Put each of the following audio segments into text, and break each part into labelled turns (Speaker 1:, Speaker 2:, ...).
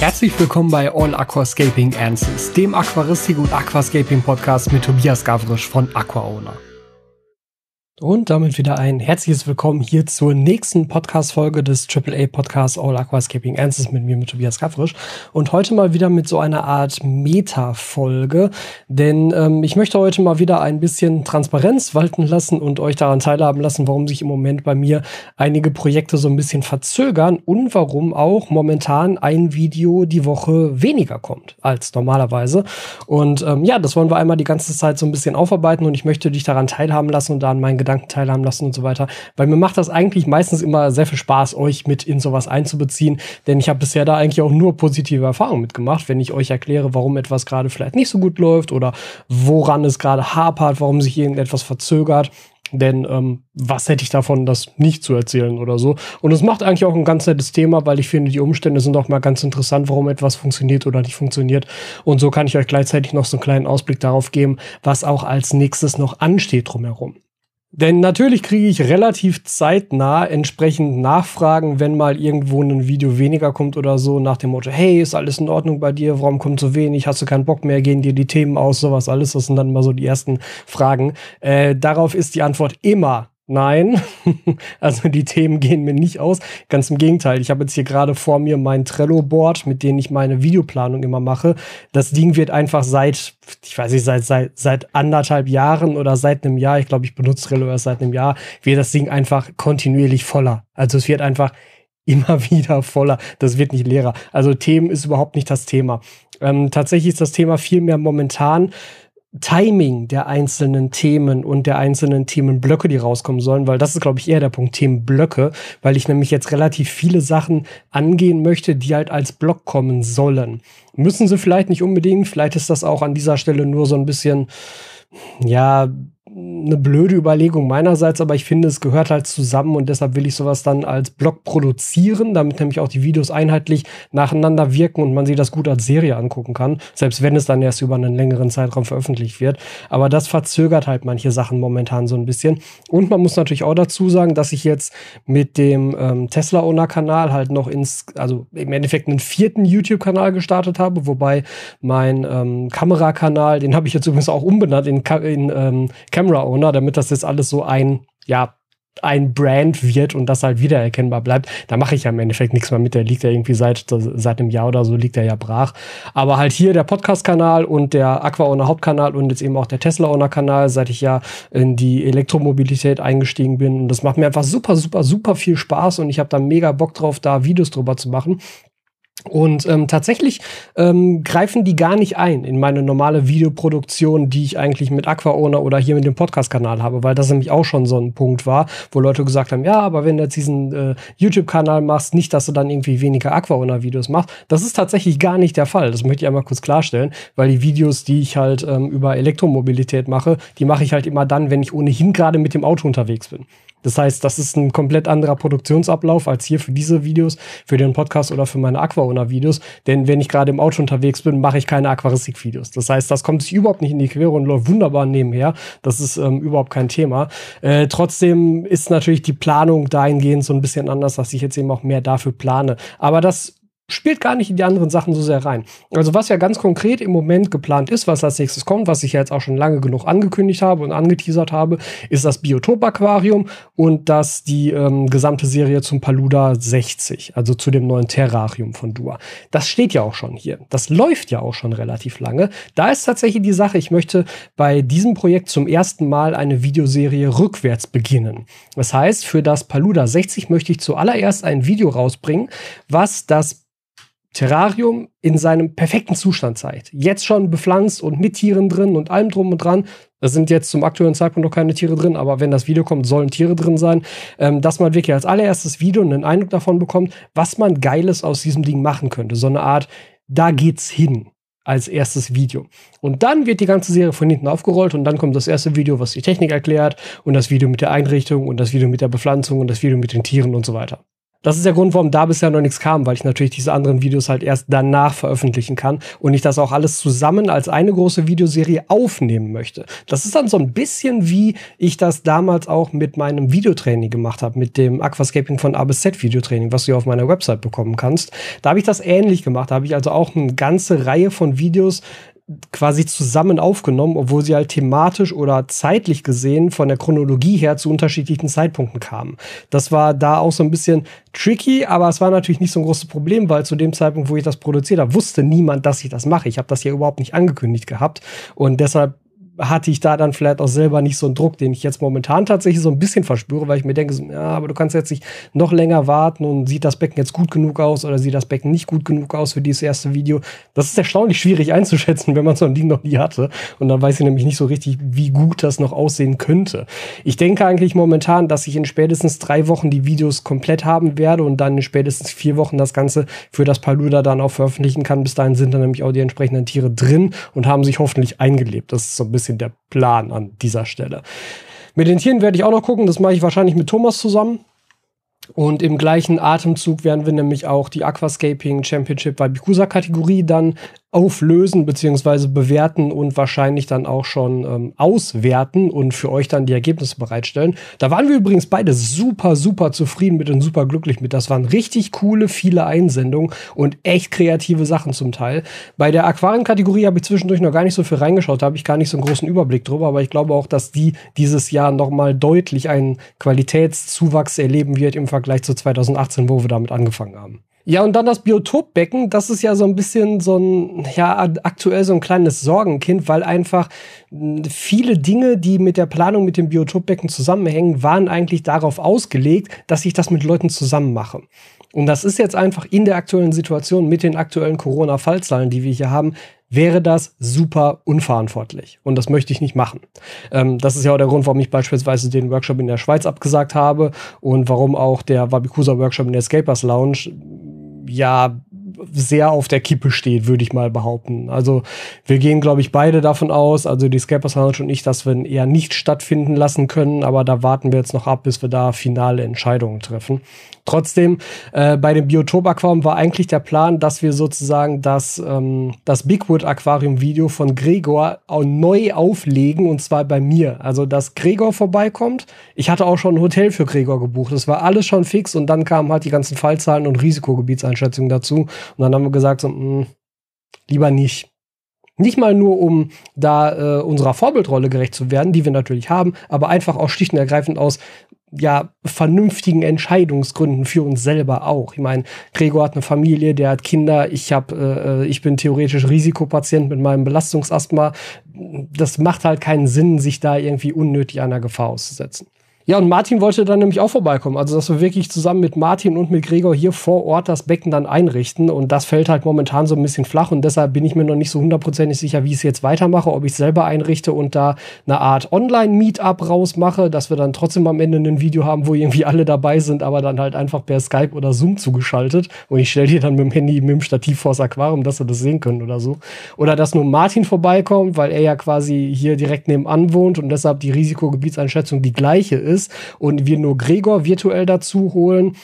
Speaker 1: Herzlich willkommen bei All Aquascaping Answers, dem Aquaristik und Aquascaping Podcast mit Tobias Gavrisch von AquaOwner. Und damit wieder ein herzliches Willkommen hier zur nächsten Podcast-Folge des AAA-Podcasts All Aquascaping Answers mit mir, mit Tobias Kaffrisch. Und heute mal wieder mit so einer Art Meta-Folge, denn ähm, ich möchte heute mal wieder ein bisschen Transparenz walten lassen und euch daran teilhaben lassen, warum sich im Moment bei mir einige Projekte so ein bisschen verzögern und warum auch momentan ein Video die Woche weniger kommt als normalerweise. Und ähm, ja, das wollen wir einmal die ganze Zeit so ein bisschen aufarbeiten und ich möchte dich daran teilhaben lassen und da an meinen Gedanken teilhaben lassen und so weiter. Weil mir macht das eigentlich meistens immer sehr viel Spaß, euch mit in sowas einzubeziehen, denn ich habe bisher da eigentlich auch nur positive Erfahrungen mitgemacht, wenn ich euch erkläre, warum etwas gerade vielleicht nicht so gut läuft oder woran es gerade hapert, warum sich irgendetwas verzögert. Denn ähm, was hätte ich davon, das nicht zu erzählen oder so? Und es macht eigentlich auch ein ganz nettes Thema, weil ich finde, die Umstände sind auch mal ganz interessant, warum etwas funktioniert oder nicht funktioniert. Und so kann ich euch gleichzeitig noch so einen kleinen Ausblick darauf geben, was auch als nächstes noch ansteht drumherum. Denn natürlich kriege ich relativ zeitnah entsprechend Nachfragen, wenn mal irgendwo ein Video weniger kommt oder so, nach dem Motto, hey, ist alles in Ordnung bei dir? Warum kommt so wenig? Hast du keinen Bock mehr? Gehen dir die Themen aus? Sowas alles. Das sind dann immer so die ersten Fragen. Äh, darauf ist die Antwort immer Nein, also die Themen gehen mir nicht aus. Ganz im Gegenteil. Ich habe jetzt hier gerade vor mir mein Trello-Board, mit dem ich meine Videoplanung immer mache. Das Ding wird einfach seit, ich weiß nicht, seit, seit, seit anderthalb Jahren oder seit einem Jahr, ich glaube, ich benutze Trello erst seit einem Jahr, wird das Ding einfach kontinuierlich voller. Also es wird einfach immer wieder voller. Das wird nicht leerer. Also Themen ist überhaupt nicht das Thema. Ähm, tatsächlich ist das Thema viel mehr momentan Timing der einzelnen Themen und der einzelnen Themenblöcke, die rauskommen sollen, weil das ist, glaube ich, eher der Punkt Themenblöcke, weil ich nämlich jetzt relativ viele Sachen angehen möchte, die halt als Block kommen sollen. Müssen sie vielleicht nicht unbedingt, vielleicht ist das auch an dieser Stelle nur so ein bisschen, ja, eine blöde Überlegung meinerseits, aber ich finde, es gehört halt zusammen und deshalb will ich sowas dann als Blog produzieren, damit nämlich auch die Videos einheitlich nacheinander wirken und man sich das gut als Serie angucken kann, selbst wenn es dann erst über einen längeren Zeitraum veröffentlicht wird. Aber das verzögert halt manche Sachen momentan so ein bisschen. Und man muss natürlich auch dazu sagen, dass ich jetzt mit dem ähm, Tesla-Owner-Kanal halt noch ins, also im Endeffekt einen vierten YouTube-Kanal gestartet habe, wobei mein ähm, Kamerakanal, den habe ich jetzt übrigens auch umbenannt in, in ähm, Camera Owner, damit das jetzt alles so ein, ja, ein Brand wird und das halt wiedererkennbar bleibt, da mache ich ja im Endeffekt nichts mehr mit. Der liegt ja irgendwie seit, seit einem Jahr oder so, liegt er ja brach. Aber halt hier der Podcast-Kanal und der Aqua-Owner Hauptkanal und jetzt eben auch der Tesla-Owner-Kanal, seit ich ja in die Elektromobilität eingestiegen bin. Und das macht mir einfach super, super, super viel Spaß und ich habe da mega Bock drauf, da Videos drüber zu machen. Und ähm, tatsächlich ähm, greifen die gar nicht ein in meine normale Videoproduktion, die ich eigentlich mit AquaOwner oder hier mit dem Podcast-Kanal habe, weil das nämlich auch schon so ein Punkt war, wo Leute gesagt haben, ja, aber wenn du jetzt diesen äh, YouTube-Kanal machst, nicht, dass du dann irgendwie weniger AquaOwner-Videos machst. Das ist tatsächlich gar nicht der Fall. Das möchte ich einmal kurz klarstellen, weil die Videos, die ich halt ähm, über Elektromobilität mache, die mache ich halt immer dann, wenn ich ohnehin gerade mit dem Auto unterwegs bin. Das heißt, das ist ein komplett anderer Produktionsablauf als hier für diese Videos, für den Podcast oder für meine Aquaona-Videos. Denn wenn ich gerade im Auto unterwegs bin, mache ich keine Aquaristik-Videos. Das heißt, das kommt sich überhaupt nicht in die Quere und läuft wunderbar nebenher. Das ist ähm, überhaupt kein Thema. Äh, trotzdem ist natürlich die Planung dahingehend so ein bisschen anders, dass ich jetzt eben auch mehr dafür plane. Aber das spielt gar nicht in die anderen Sachen so sehr rein. Also was ja ganz konkret im Moment geplant ist, was als nächstes kommt, was ich ja jetzt auch schon lange genug angekündigt habe und angeteasert habe, ist das Biotop-Aquarium und das die ähm, gesamte Serie zum Paluda 60, also zu dem neuen Terrarium von Dua. Das steht ja auch schon hier. Das läuft ja auch schon relativ lange. Da ist tatsächlich die Sache, ich möchte bei diesem Projekt zum ersten Mal eine Videoserie rückwärts beginnen. Das heißt, für das Paluda 60 möchte ich zuallererst ein Video rausbringen, was das Terrarium in seinem perfekten Zustand zeigt. Jetzt schon bepflanzt und mit Tieren drin und allem drum und dran. Da sind jetzt zum aktuellen Zeitpunkt noch keine Tiere drin, aber wenn das Video kommt, sollen Tiere drin sein. Ähm, dass man wirklich als allererstes Video einen Eindruck davon bekommt, was man Geiles aus diesem Ding machen könnte. So eine Art, da geht's hin als erstes Video. Und dann wird die ganze Serie von hinten aufgerollt und dann kommt das erste Video, was die Technik erklärt und das Video mit der Einrichtung und das Video mit der Bepflanzung und das Video mit den Tieren und so weiter. Das ist der Grund, warum da bisher noch nichts kam, weil ich natürlich diese anderen Videos halt erst danach veröffentlichen kann und ich das auch alles zusammen als eine große Videoserie aufnehmen möchte. Das ist dann so ein bisschen wie ich das damals auch mit meinem Videotraining gemacht habe, mit dem Aquascaping von A bis Z Videotraining, was du auf meiner Website bekommen kannst. Da habe ich das ähnlich gemacht. Da habe ich also auch eine ganze Reihe von Videos quasi zusammen aufgenommen, obwohl sie halt thematisch oder zeitlich gesehen von der Chronologie her zu unterschiedlichen Zeitpunkten kamen. Das war da auch so ein bisschen tricky, aber es war natürlich nicht so ein großes Problem, weil zu dem Zeitpunkt, wo ich das produziert habe, wusste niemand, dass ich das mache. Ich habe das ja überhaupt nicht angekündigt gehabt und deshalb hatte ich da dann vielleicht auch selber nicht so einen Druck, den ich jetzt momentan tatsächlich so ein bisschen verspüre, weil ich mir denke, ja, aber du kannst jetzt nicht noch länger warten und sieht das Becken jetzt gut genug aus oder sieht das Becken nicht gut genug aus für dieses erste Video. Das ist erstaunlich schwierig einzuschätzen, wenn man so ein Ding noch nie hatte. Und dann weiß ich nämlich nicht so richtig, wie gut das noch aussehen könnte. Ich denke eigentlich momentan, dass ich in spätestens drei Wochen die Videos komplett haben werde und dann in spätestens vier Wochen das Ganze für das Paluda dann auch veröffentlichen kann. Bis dahin sind dann nämlich auch die entsprechenden Tiere drin und haben sich hoffentlich eingelebt. Das ist so ein bisschen bisschen der Plan an dieser Stelle. Mit den Tieren werde ich auch noch gucken. Das mache ich wahrscheinlich mit Thomas zusammen. Und im gleichen Atemzug werden wir nämlich auch die Aquascaping Championship Waibukusa Kategorie dann auflösen beziehungsweise bewerten und wahrscheinlich dann auch schon ähm, auswerten und für euch dann die Ergebnisse bereitstellen. Da waren wir übrigens beide super, super zufrieden mit und super glücklich mit. Das waren richtig coole, viele Einsendungen und echt kreative Sachen zum Teil. Bei der Aquarienkategorie habe ich zwischendurch noch gar nicht so viel reingeschaut, da habe ich gar nicht so einen großen Überblick drüber, aber ich glaube auch, dass die dieses Jahr nochmal deutlich einen Qualitätszuwachs erleben wird im Vergleich zu 2018, wo wir damit angefangen haben. Ja, und dann das Biotopbecken, das ist ja so ein bisschen so ein, ja, aktuell so ein kleines Sorgenkind, weil einfach hm, viele Dinge, die mit der Planung mit dem Biotopbecken zusammenhängen, waren eigentlich darauf ausgelegt, dass ich das mit Leuten zusammen mache. Und das ist jetzt einfach in der aktuellen Situation mit den aktuellen Corona-Fallzahlen, die wir hier haben, wäre das super unverantwortlich. Und das möchte ich nicht machen. Ähm, das ist ja auch der Grund, warum ich beispielsweise den Workshop in der Schweiz abgesagt habe und warum auch der Wabikusa Workshop in der Escapers Lounge ja sehr auf der Kippe steht, würde ich mal behaupten. Also wir gehen, glaube ich, beide davon aus, also die Scapers Lounge und ich, dass wir ihn eher nicht stattfinden lassen können, aber da warten wir jetzt noch ab, bis wir da finale Entscheidungen treffen. Trotzdem, äh, bei dem Biotop-Aquarium war eigentlich der Plan, dass wir sozusagen das, ähm, das Bigwood-Aquarium-Video von Gregor neu auflegen und zwar bei mir. Also, dass Gregor vorbeikommt. Ich hatte auch schon ein Hotel für Gregor gebucht. Das war alles schon fix und dann kamen halt die ganzen Fallzahlen und Risikogebietseinschätzungen dazu. Und dann haben wir gesagt, so, mh, mm, lieber nicht. Nicht mal nur, um da äh, unserer Vorbildrolle gerecht zu werden, die wir natürlich haben, aber einfach auch schlicht und ergreifend aus ja, vernünftigen Entscheidungsgründen für uns selber auch. Ich meine, Gregor hat eine Familie, der hat Kinder, ich hab, äh, ich bin theoretisch Risikopatient mit meinem Belastungsasthma. Das macht halt keinen Sinn, sich da irgendwie unnötig einer Gefahr auszusetzen. Ja, und Martin wollte dann nämlich auch vorbeikommen. Also, dass wir wirklich zusammen mit Martin und mit Gregor hier vor Ort das Becken dann einrichten. Und das fällt halt momentan so ein bisschen flach. Und deshalb bin ich mir noch nicht so hundertprozentig sicher, wie ich es jetzt weitermache. Ob ich es selber einrichte und da eine Art Online-Meetup rausmache, dass wir dann trotzdem am Ende ein Video haben, wo irgendwie alle dabei sind, aber dann halt einfach per Skype oder Zoom zugeschaltet. Und ich stelle dir dann mit dem Handy mit dem Stativ vors Aquarium, dass wir das sehen können oder so. Oder dass nur Martin vorbeikommt, weil er ja quasi hier direkt nebenan wohnt und deshalb die Risikogebietseinschätzung die gleiche ist ist und wir nur Gregor virtuell dazu holen.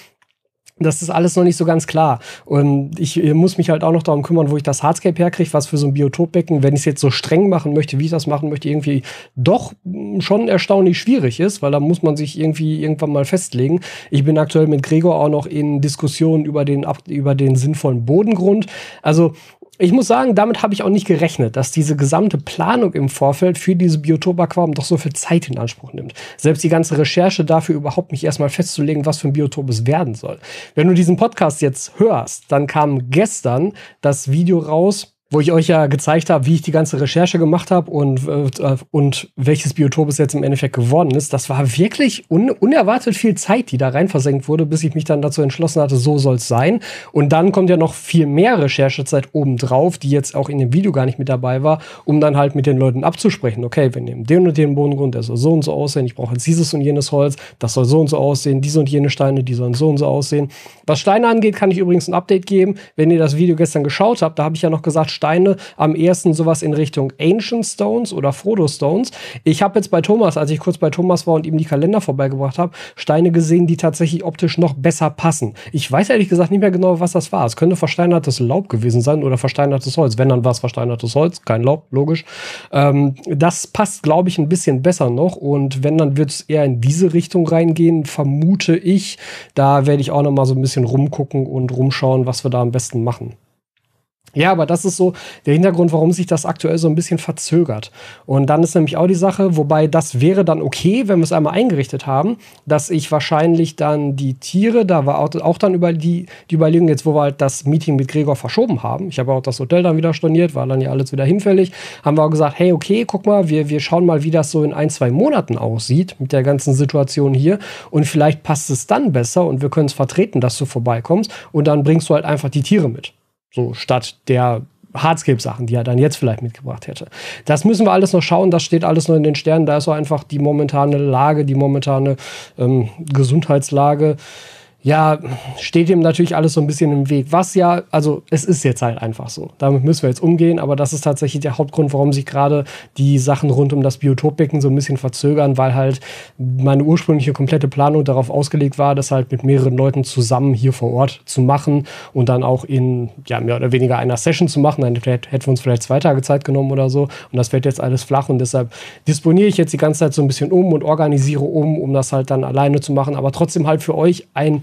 Speaker 1: Das ist alles noch nicht so ganz klar. Und ich muss mich halt auch noch darum kümmern, wo ich das Hardscape herkriege, was für so ein Biotopbecken, wenn ich es jetzt so streng machen möchte, wie ich das machen möchte, irgendwie doch schon erstaunlich schwierig ist, weil da muss man sich irgendwie irgendwann mal festlegen. Ich bin aktuell mit Gregor auch noch in Diskussionen über den, über den sinnvollen Bodengrund. Also ich muss sagen, damit habe ich auch nicht gerechnet, dass diese gesamte Planung im Vorfeld für diese Biotop-Aquarium doch so viel Zeit in Anspruch nimmt. Selbst die ganze Recherche dafür überhaupt mich erstmal festzulegen, was für ein Biotop es werden soll. Wenn du diesen Podcast jetzt hörst, dann kam gestern das Video raus, wo ich euch ja gezeigt habe, wie ich die ganze Recherche gemacht habe und, äh, und welches Biotop es jetzt im Endeffekt geworden ist. Das war wirklich un unerwartet viel Zeit, die da rein versenkt wurde, bis ich mich dann dazu entschlossen hatte, so soll es sein. Und dann kommt ja noch viel mehr Recherchezeit obendrauf, die jetzt auch in dem Video gar nicht mit dabei war, um dann halt mit den Leuten abzusprechen. Okay, wir nehmen den und den Bodengrund, der soll so und so aussehen. Ich brauche jetzt dieses und jenes Holz, das soll so und so aussehen. Diese und jene Steine, die sollen so und so aussehen. Was Steine angeht, kann ich übrigens ein Update geben. Wenn ihr das Video gestern geschaut habt, da habe ich ja noch gesagt, Steine am ehesten sowas in Richtung Ancient Stones oder Frodo Stones. Ich habe jetzt bei Thomas, als ich kurz bei Thomas war und ihm die Kalender vorbeigebracht habe, Steine gesehen, die tatsächlich optisch noch besser passen. Ich weiß ehrlich gesagt nicht mehr genau, was das war. Es könnte versteinertes Laub gewesen sein oder versteinertes Holz. Wenn, dann war es versteinertes Holz, kein Laub, logisch. Ähm, das passt, glaube ich, ein bisschen besser noch. Und wenn, dann wird es eher in diese Richtung reingehen, vermute ich. Da werde ich auch noch mal so ein bisschen rumgucken und rumschauen, was wir da am besten machen. Ja, aber das ist so der Hintergrund, warum sich das aktuell so ein bisschen verzögert. Und dann ist nämlich auch die Sache, wobei das wäre dann okay, wenn wir es einmal eingerichtet haben, dass ich wahrscheinlich dann die Tiere, da war auch, dann über die, die Überlegung, jetzt wo wir halt das Meeting mit Gregor verschoben haben, ich habe auch das Hotel dann wieder storniert, war dann ja alles wieder hinfällig, haben wir auch gesagt, hey, okay, guck mal, wir, wir schauen mal, wie das so in ein, zwei Monaten aussieht mit der ganzen Situation hier und vielleicht passt es dann besser und wir können es vertreten, dass du vorbeikommst und dann bringst du halt einfach die Tiere mit. So statt der Hardscape-Sachen, die er dann jetzt vielleicht mitgebracht hätte. Das müssen wir alles noch schauen, das steht alles noch in den Sternen. Da ist so einfach die momentane Lage, die momentane ähm, Gesundheitslage ja, steht ihm natürlich alles so ein bisschen im Weg. Was ja, also es ist jetzt halt einfach so. Damit müssen wir jetzt umgehen, aber das ist tatsächlich der Hauptgrund, warum sich gerade die Sachen rund um das Biotopbecken so ein bisschen verzögern, weil halt meine ursprüngliche komplette Planung darauf ausgelegt war, das halt mit mehreren Leuten zusammen hier vor Ort zu machen und dann auch in, ja, mehr oder weniger einer Session zu machen. Dann hätten wir uns vielleicht zwei Tage Zeit genommen oder so. Und das fällt jetzt alles flach und deshalb disponiere ich jetzt die ganze Zeit so ein bisschen um und organisiere um, um das halt dann alleine zu machen, aber trotzdem halt für euch ein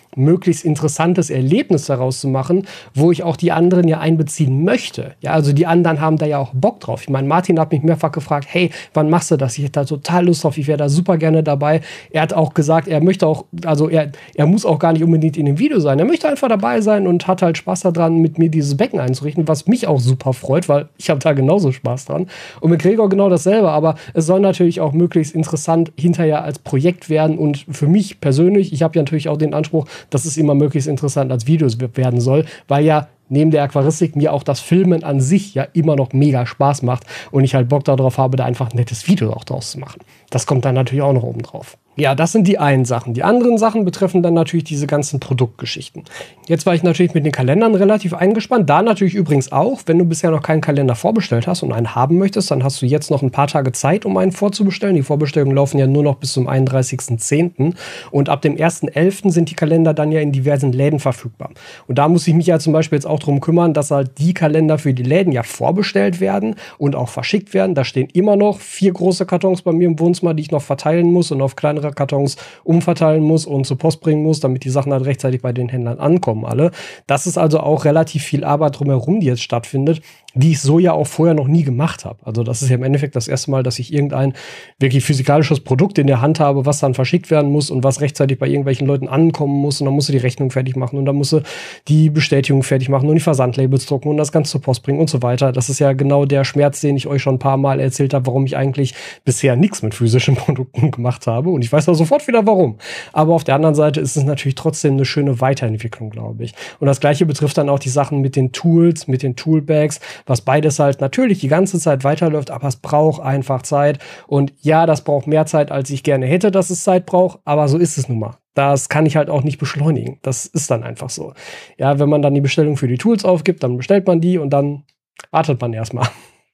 Speaker 1: möglichst interessantes Erlebnis daraus zu machen, wo ich auch die anderen ja einbeziehen möchte. Ja, also die anderen haben da ja auch Bock drauf. Ich meine, Martin hat mich mehrfach gefragt, hey, wann machst du das? Ich hätte da total Lust drauf, ich wäre da super gerne dabei. Er hat auch gesagt, er möchte auch, also er, er muss auch gar nicht unbedingt in dem Video sein. Er möchte einfach dabei sein und hat halt Spaß daran, mit mir dieses Becken einzurichten, was mich auch super freut, weil ich habe da genauso Spaß dran. Und mit Gregor genau dasselbe, aber es soll natürlich auch möglichst interessant hinterher als Projekt werden und für mich persönlich, ich habe ja natürlich auch den Anspruch, dass es immer möglichst interessant als Videos werden soll, weil ja neben der Aquaristik mir auch das Filmen an sich ja immer noch mega Spaß macht und ich halt Bock darauf habe, da einfach ein nettes Video auch draus zu machen. Das kommt dann natürlich auch noch oben drauf. Ja, das sind die einen Sachen. Die anderen Sachen betreffen dann natürlich diese ganzen Produktgeschichten. Jetzt war ich natürlich mit den Kalendern relativ eingespannt. Da natürlich übrigens auch, wenn du bisher noch keinen Kalender vorbestellt hast und einen haben möchtest, dann hast du jetzt noch ein paar Tage Zeit, um einen vorzubestellen. Die Vorbestellungen laufen ja nur noch bis zum 31.10. Und ab dem 1.11. sind die Kalender dann ja in diversen Läden verfügbar. Und da muss ich mich ja zum Beispiel jetzt auch darum kümmern, dass halt die Kalender für die Läden ja vorbestellt werden und auch verschickt werden. Da stehen immer noch vier große Kartons bei mir im Wohnzimmer, die ich noch verteilen muss und auf kleinere Kartons umverteilen muss und zur Post bringen muss, damit die Sachen halt rechtzeitig bei den Händlern ankommen alle. Das ist also auch relativ viel Arbeit drumherum, die jetzt stattfindet die ich so ja auch vorher noch nie gemacht habe. Also das ist ja im Endeffekt das erste Mal, dass ich irgendein wirklich physikalisches Produkt in der Hand habe, was dann verschickt werden muss und was rechtzeitig bei irgendwelchen Leuten ankommen muss und dann musst du die Rechnung fertig machen und dann musst du die Bestätigung fertig machen und die Versandlabels drucken und das Ganze zur Post bringen und so weiter. Das ist ja genau der Schmerz, den ich euch schon ein paar Mal erzählt habe, warum ich eigentlich bisher nichts mit physischen Produkten gemacht habe und ich weiß auch sofort wieder warum. Aber auf der anderen Seite ist es natürlich trotzdem eine schöne Weiterentwicklung, glaube ich. Und das gleiche betrifft dann auch die Sachen mit den Tools, mit den Toolbags, was beides halt natürlich die ganze Zeit weiterläuft, aber es braucht einfach Zeit. Und ja, das braucht mehr Zeit, als ich gerne hätte, dass es Zeit braucht, aber so ist es nun mal. Das kann ich halt auch nicht beschleunigen. Das ist dann einfach so. Ja, wenn man dann die Bestellung für die Tools aufgibt, dann bestellt man die und dann wartet man erstmal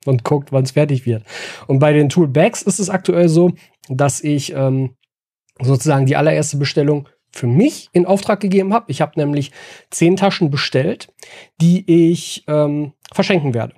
Speaker 1: und guckt, wann es fertig wird. Und bei den Toolbags ist es aktuell so, dass ich ähm, sozusagen die allererste Bestellung für mich in Auftrag gegeben habe. Ich habe nämlich zehn Taschen bestellt, die ich ähm, verschenken werde.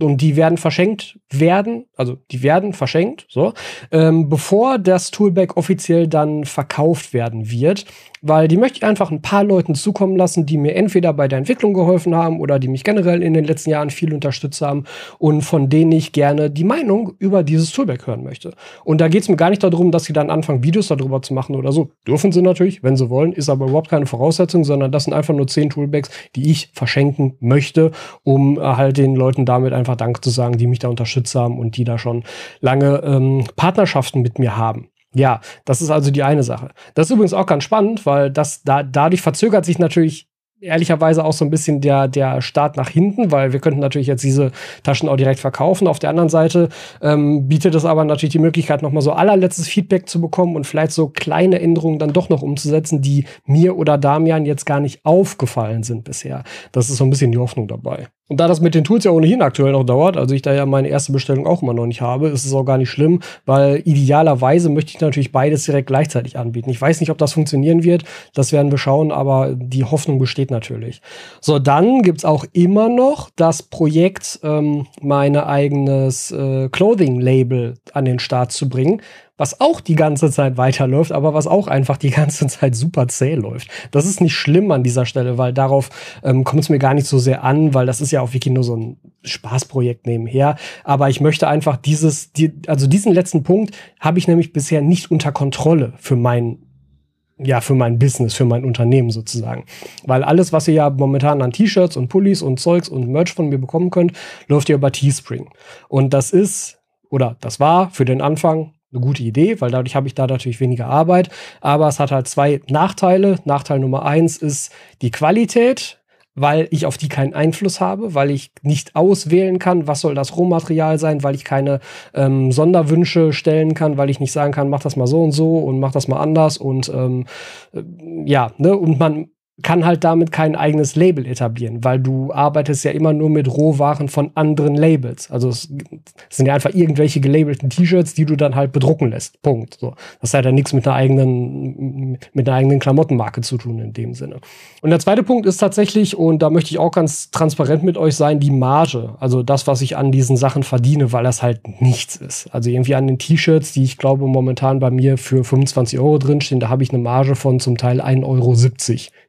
Speaker 1: Und die werden verschenkt werden, also die werden verschenkt, so, ähm, bevor das Toolback offiziell dann verkauft werden wird weil die möchte ich einfach ein paar Leuten zukommen lassen, die mir entweder bei der Entwicklung geholfen haben oder die mich generell in den letzten Jahren viel unterstützt haben und von denen ich gerne die Meinung über dieses Toolback hören möchte. Und da geht es mir gar nicht darum, dass sie dann anfangen, Videos darüber zu machen oder so. Dürfen sie natürlich, wenn sie wollen, ist aber überhaupt keine Voraussetzung, sondern das sind einfach nur zehn Toolbacks, die ich verschenken möchte, um äh, halt den Leuten damit einfach Dank zu sagen, die mich da unterstützt haben und die da schon lange ähm, Partnerschaften mit mir haben. Ja, das ist also die eine Sache. Das ist übrigens auch ganz spannend, weil das da dadurch verzögert sich natürlich ehrlicherweise auch so ein bisschen der, der Start nach hinten, weil wir könnten natürlich jetzt diese Taschen auch direkt verkaufen. Auf der anderen Seite ähm, bietet es aber natürlich die Möglichkeit, nochmal so allerletztes Feedback zu bekommen und vielleicht so kleine Änderungen dann doch noch umzusetzen, die mir oder Damian jetzt gar nicht aufgefallen sind bisher. Das ist so ein bisschen die Hoffnung dabei. Und da das mit den Tools ja ohnehin aktuell noch dauert, also ich da ja meine erste Bestellung auch immer noch nicht habe, ist es auch gar nicht schlimm, weil idealerweise möchte ich natürlich beides direkt gleichzeitig anbieten. Ich weiß nicht, ob das funktionieren wird, das werden wir schauen, aber die Hoffnung besteht natürlich. So, dann gibt's auch immer noch das Projekt, ähm, meine eigenes äh, Clothing-Label an den Start zu bringen was auch die ganze Zeit weiterläuft, aber was auch einfach die ganze Zeit super zäh läuft. Das ist nicht schlimm an dieser Stelle, weil darauf ähm, kommt es mir gar nicht so sehr an, weil das ist ja auch wirklich nur so ein Spaßprojekt nebenher. Aber ich möchte einfach dieses, die, also diesen letzten Punkt habe ich nämlich bisher nicht unter Kontrolle für mein ja, für mein Business, für mein Unternehmen sozusagen. Weil alles, was ihr ja momentan an T-Shirts und Pullis und Zeugs und Merch von mir bekommen könnt, läuft ja über Teespring. Und das ist, oder das war für den Anfang eine gute Idee, weil dadurch habe ich da natürlich weniger Arbeit. Aber es hat halt zwei Nachteile. Nachteil Nummer eins ist die Qualität, weil ich auf die keinen Einfluss habe, weil ich nicht auswählen kann, was soll das Rohmaterial sein, weil ich keine ähm, Sonderwünsche stellen kann, weil ich nicht sagen kann, mach das mal so und so und mach das mal anders und ähm, äh, ja, ne, und man kann halt damit kein eigenes Label etablieren, weil du arbeitest ja immer nur mit Rohwaren von anderen Labels. Also es sind ja einfach irgendwelche gelabelten T-Shirts, die du dann halt bedrucken lässt. Punkt. So. Das hat ja nichts mit einer eigenen, mit einer eigenen Klamottenmarke zu tun in dem Sinne. Und der zweite Punkt ist tatsächlich, und da möchte ich auch ganz transparent mit euch sein, die Marge. Also das, was ich an diesen Sachen verdiene, weil das halt nichts ist. Also irgendwie an den T-Shirts, die ich glaube momentan bei mir für 25 Euro drinstehen, da habe ich eine Marge von zum Teil 1,70 Euro,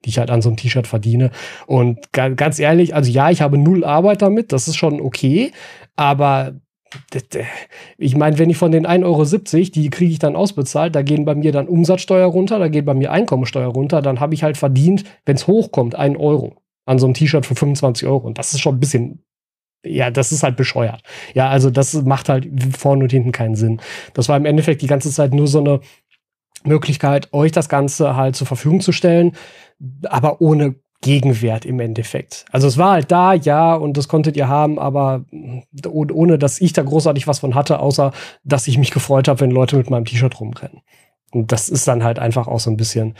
Speaker 1: die ich halt an so einem T-Shirt verdiene. Und ganz ehrlich, also ja, ich habe null Arbeit damit, das ist schon okay, aber ich meine, wenn ich von den 1,70 Euro, die kriege ich dann ausbezahlt, da gehen bei mir dann Umsatzsteuer runter, da geht bei mir Einkommensteuer runter, dann habe ich halt verdient, wenn es hochkommt, 1 Euro an so einem T-Shirt für 25 Euro. Und das ist schon ein bisschen, ja, das ist halt bescheuert. Ja, also das macht halt vorne und hinten keinen Sinn. Das war im Endeffekt die ganze Zeit nur so eine Möglichkeit, euch das Ganze halt zur Verfügung zu stellen, aber ohne Gegenwert im Endeffekt. Also es war halt da, ja, und das konntet ihr haben, aber ohne dass ich da großartig was von hatte, außer dass ich mich gefreut habe, wenn Leute mit meinem T-Shirt rumrennen. Und das ist dann halt einfach auch so ein bisschen,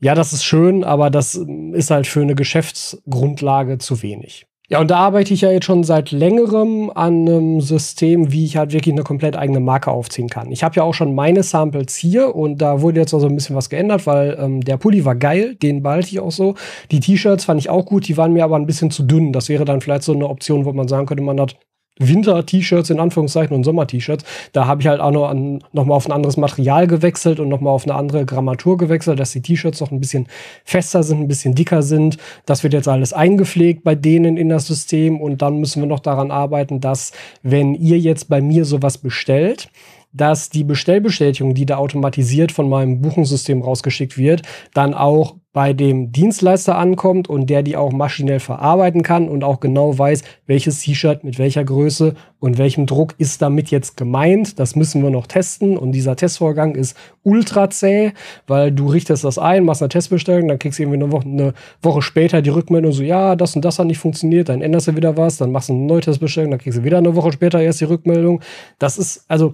Speaker 1: ja, das ist schön, aber das ist halt für eine Geschäftsgrundlage zu wenig. Ja, und da arbeite ich ja jetzt schon seit längerem an einem System, wie ich halt wirklich eine komplett eigene Marke aufziehen kann. Ich habe ja auch schon meine Samples hier und da wurde jetzt auch so ein bisschen was geändert, weil ähm, der Pulli war geil, den behalte ich auch so. Die T-Shirts fand ich auch gut, die waren mir aber ein bisschen zu dünn. Das wäre dann vielleicht so eine Option, wo man sagen könnte, man hat Winter-T-Shirts in Anführungszeichen und Sommer-T-Shirts. Da habe ich halt auch noch, an, noch mal auf ein anderes Material gewechselt und noch mal auf eine andere Grammatur gewechselt, dass die T-Shirts noch ein bisschen fester sind, ein bisschen dicker sind. Das wird jetzt alles eingepflegt bei denen in das System und dann müssen wir noch daran arbeiten, dass wenn ihr jetzt bei mir sowas bestellt, dass die Bestellbestätigung, die da automatisiert von meinem Buchungssystem rausgeschickt wird, dann auch bei dem Dienstleister ankommt und der die auch maschinell verarbeiten kann und auch genau weiß, welches T-Shirt mit welcher Größe und welchem Druck ist damit jetzt gemeint. Das müssen wir noch testen und dieser Testvorgang ist ultra zäh, weil du richtest das ein, machst eine Testbestellung, dann kriegst du irgendwie eine Woche, eine Woche später die Rückmeldung so, ja, das und das hat nicht funktioniert, dann änderst du wieder was, dann machst du eine neue Testbestellung, dann kriegst du wieder eine Woche später erst die Rückmeldung. Das ist, also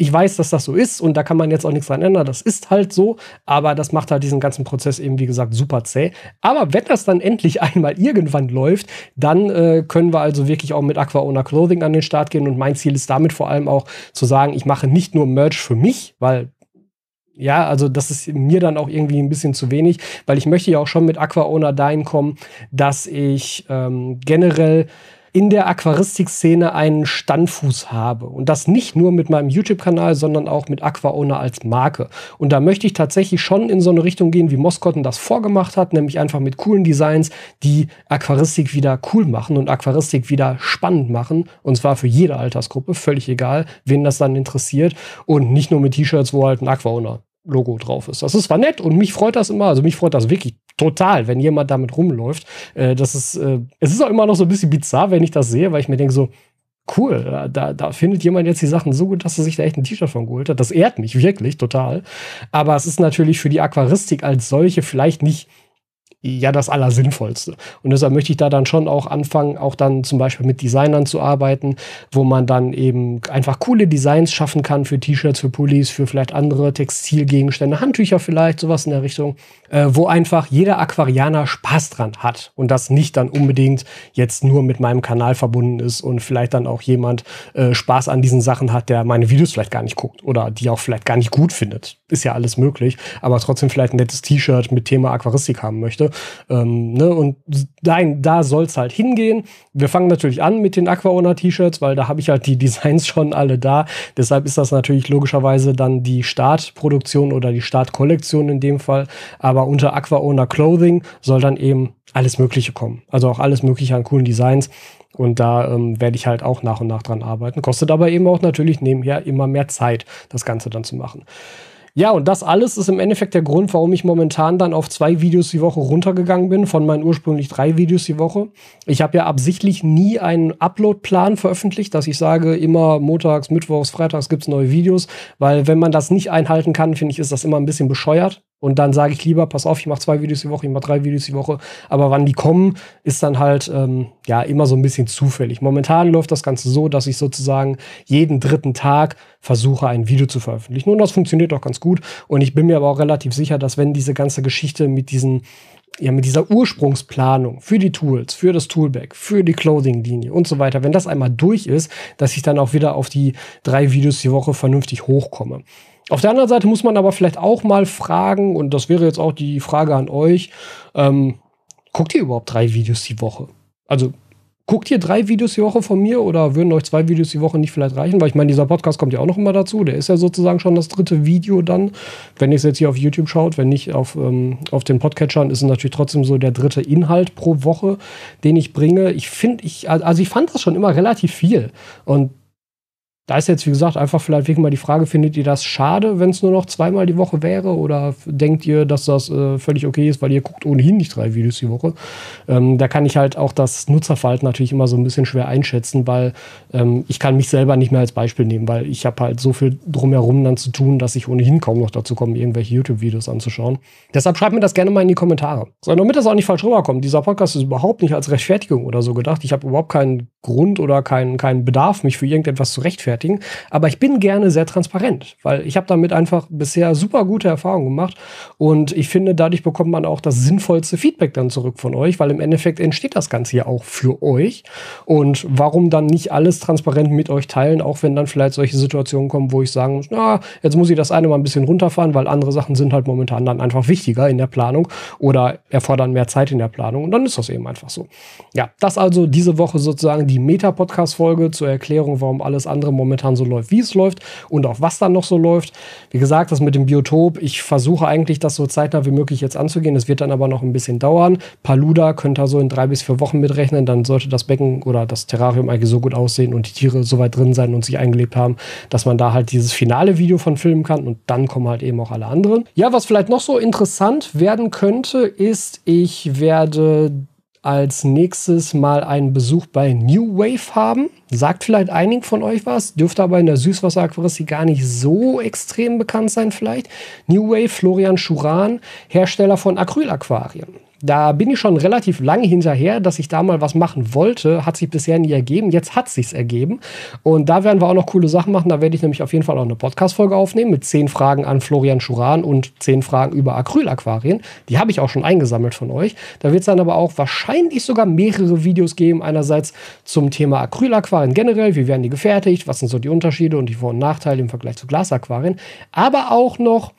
Speaker 1: ich weiß, dass das so ist und da kann man jetzt auch nichts dran ändern. Das ist halt so, aber das macht halt diesen ganzen Prozess eben, wie gesagt, super zäh. Aber wenn das dann endlich einmal irgendwann läuft, dann äh, können wir also wirklich auch mit Aqua Owner Clothing an den Start gehen und mein Ziel ist damit vor allem auch zu sagen, ich mache nicht nur Merch für mich, weil ja, also das ist mir dann auch irgendwie ein bisschen zu wenig, weil ich möchte ja auch schon mit Aqua Owner dahin kommen, dass ich ähm, generell in der Aquaristik-Szene einen Standfuß habe. Und das nicht nur mit meinem YouTube-Kanal, sondern auch mit AquaOwner als Marke. Und da möchte ich tatsächlich schon in so eine Richtung gehen, wie Moskotten das vorgemacht hat, nämlich einfach mit coolen Designs, die Aquaristik wieder cool machen und Aquaristik wieder spannend machen. Und zwar für jede Altersgruppe, völlig egal, wen das dann interessiert. Und nicht nur mit T-Shirts, wo halt ein AquaOwner Logo drauf ist. Das ist zwar nett und mich freut das immer, also mich freut das wirklich total, wenn jemand damit rumläuft. Äh, das ist, äh, es ist auch immer noch so ein bisschen bizarr, wenn ich das sehe, weil ich mir denke so, cool, da, da findet jemand jetzt die Sachen so gut, dass er sich da echt ein T-Shirt von geholt hat. Das ehrt mich wirklich total. Aber es ist natürlich für die Aquaristik als solche vielleicht nicht ja das Allersinnvollste. Und deshalb möchte ich da dann schon auch anfangen, auch dann zum Beispiel mit Designern zu arbeiten, wo man dann eben einfach coole Designs schaffen kann für T-Shirts, für Pullis, für vielleicht andere Textilgegenstände, Handtücher vielleicht, sowas in der Richtung, äh, wo einfach jeder Aquarianer Spaß dran hat und das nicht dann unbedingt jetzt nur mit meinem Kanal verbunden ist und vielleicht dann auch jemand äh, Spaß an diesen Sachen hat, der meine Videos vielleicht gar nicht guckt oder die auch vielleicht gar nicht gut findet. Ist ja alles möglich, aber trotzdem vielleicht ein nettes T-Shirt mit Thema Aquaristik haben möchte. Ähm, ne? Und nein, da soll es halt hingehen. Wir fangen natürlich an mit den Aquaona T-Shirts, weil da habe ich halt die Designs schon alle da. Deshalb ist das natürlich logischerweise dann die Startproduktion oder die Startkollektion in dem Fall. Aber unter Aquaona Clothing soll dann eben alles Mögliche kommen. Also auch alles Mögliche an coolen Designs. Und da ähm, werde ich halt auch nach und nach dran arbeiten. Kostet aber eben auch natürlich nebenher immer mehr Zeit, das Ganze dann zu machen. Ja, und das alles ist im Endeffekt der Grund, warum ich momentan dann auf zwei Videos die Woche runtergegangen bin, von meinen ursprünglich drei Videos die Woche. Ich habe ja absichtlich nie einen Upload-Plan veröffentlicht, dass ich sage, immer montags, mittwochs, freitags gibt's neue Videos, weil wenn man das nicht einhalten kann, finde ich, ist das immer ein bisschen bescheuert. Und dann sage ich lieber, pass auf, ich mache zwei Videos die Woche, ich mache drei Videos die Woche. Aber wann die kommen, ist dann halt ähm, ja immer so ein bisschen zufällig. Momentan läuft das Ganze so, dass ich sozusagen jeden dritten Tag versuche, ein Video zu veröffentlichen. Und das funktioniert auch ganz gut. Und ich bin mir aber auch relativ sicher, dass wenn diese ganze Geschichte mit diesen ja, mit dieser Ursprungsplanung für die Tools, für das Toolback, für die Clothing-Linie und so weiter, wenn das einmal durch ist, dass ich dann auch wieder auf die drei Videos die Woche vernünftig hochkomme. Auf der anderen Seite muss man aber vielleicht auch mal fragen, und das wäre jetzt auch die Frage an euch, ähm, guckt ihr überhaupt drei Videos die Woche? Also guckt ihr drei Videos die Woche von mir oder würden euch zwei Videos die Woche nicht vielleicht reichen? Weil ich meine, dieser Podcast kommt ja auch noch immer dazu. Der ist ja sozusagen schon das dritte Video dann, wenn ihr es jetzt hier auf YouTube schaut. Wenn nicht auf, ähm, auf den Podcatchern, ist es natürlich trotzdem so der dritte Inhalt pro Woche, den ich bringe. Ich finde, ich, also ich fand das schon immer relativ viel. Und da ist jetzt, wie gesagt, einfach vielleicht wirklich mal die Frage, findet ihr das schade, wenn es nur noch zweimal die Woche wäre? Oder denkt ihr, dass das äh, völlig okay ist, weil ihr guckt ohnehin nicht drei Videos die Woche? Ähm, da kann ich halt auch das Nutzerverhalten natürlich immer so ein bisschen schwer einschätzen, weil ähm, ich kann mich selber nicht mehr als Beispiel nehmen, weil ich habe halt so viel drumherum dann zu tun, dass ich ohnehin kaum noch dazu komme, irgendwelche YouTube-Videos anzuschauen. Deshalb schreibt mir das gerne mal in die Kommentare. So, damit das auch nicht falsch rüberkommt, dieser Podcast ist überhaupt nicht als Rechtfertigung oder so gedacht. Ich habe überhaupt keinen Grund oder keinen, keinen Bedarf, mich für irgendetwas zu rechtfertigen rechtfertigen. Aber ich bin gerne sehr transparent, weil ich habe damit einfach bisher super gute Erfahrungen gemacht. Und ich finde, dadurch bekommt man auch das sinnvollste Feedback dann zurück von euch, weil im Endeffekt entsteht das Ganze ja auch für euch. Und warum dann nicht alles transparent mit euch teilen, auch wenn dann vielleicht solche Situationen kommen, wo ich sagen muss, na, jetzt muss ich das eine mal ein bisschen runterfahren, weil andere Sachen sind halt momentan dann einfach wichtiger in der Planung oder erfordern mehr Zeit in der Planung. Und dann ist das eben einfach so. Ja, das also diese Woche sozusagen die Meta-Podcast-Folge zur Erklärung, warum alles andere momentan so läuft, wie es läuft und auch was dann noch so läuft. Wie gesagt, das mit dem Biotop, ich versuche eigentlich, das so zeitnah wie möglich jetzt anzugehen. Es wird dann aber noch ein bisschen dauern. Paluda könnte so in drei bis vier Wochen mitrechnen. Dann sollte das Becken oder das Terrarium eigentlich so gut aussehen und die Tiere so weit drin sein und sich eingelebt haben, dass man da halt dieses finale Video von filmen kann und dann kommen halt eben auch alle anderen. Ja, was vielleicht noch so interessant werden könnte, ist, ich werde als nächstes mal einen Besuch bei New Wave haben. Sagt vielleicht einigen von euch was, dürfte aber in der Süßwasseraquaristik gar nicht so extrem bekannt sein vielleicht. New Wave, Florian Schuran, Hersteller von Acrylaquarien. Da bin ich schon relativ lange hinterher, dass ich da mal was machen wollte. Hat sich bisher nie ergeben. Jetzt hat sich's ergeben. Und da werden wir auch noch coole Sachen machen. Da werde ich nämlich auf jeden Fall auch eine Podcast-Folge aufnehmen mit zehn Fragen an Florian Schuran und zehn Fragen über Acrylaquarien. Die habe ich auch schon eingesammelt von euch. Da wird es dann aber auch wahrscheinlich sogar mehrere Videos geben. Einerseits zum Thema Acrylaquarien generell. Wie werden die gefertigt? Was sind so die Unterschiede und die Vor- und Nachteile im Vergleich zu Glasaquarien? Aber auch noch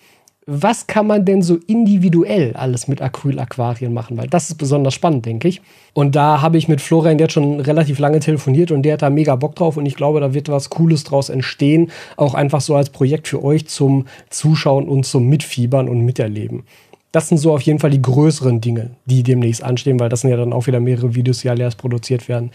Speaker 1: was kann man denn so individuell alles mit Acrylaquarien machen? Weil das ist besonders spannend, denke ich. Und da habe ich mit Florian jetzt schon relativ lange telefoniert und der hat da mega Bock drauf und ich glaube, da wird was Cooles draus entstehen. Auch einfach so als Projekt für euch zum Zuschauen und zum Mitfiebern und Miterleben das sind so auf jeden Fall die größeren Dinge, die demnächst anstehen, weil das sind ja dann auch wieder mehrere Videos, die alle erst produziert werden.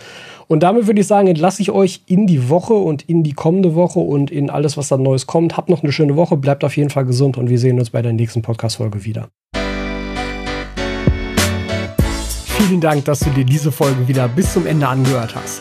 Speaker 1: Und damit würde ich sagen, entlasse ich euch in die Woche und in die kommende Woche und in alles, was dann Neues kommt. Habt noch eine schöne Woche, bleibt auf jeden Fall gesund und wir sehen uns bei der nächsten Podcast-Folge wieder. Vielen Dank, dass du dir diese Folge wieder bis zum Ende angehört hast.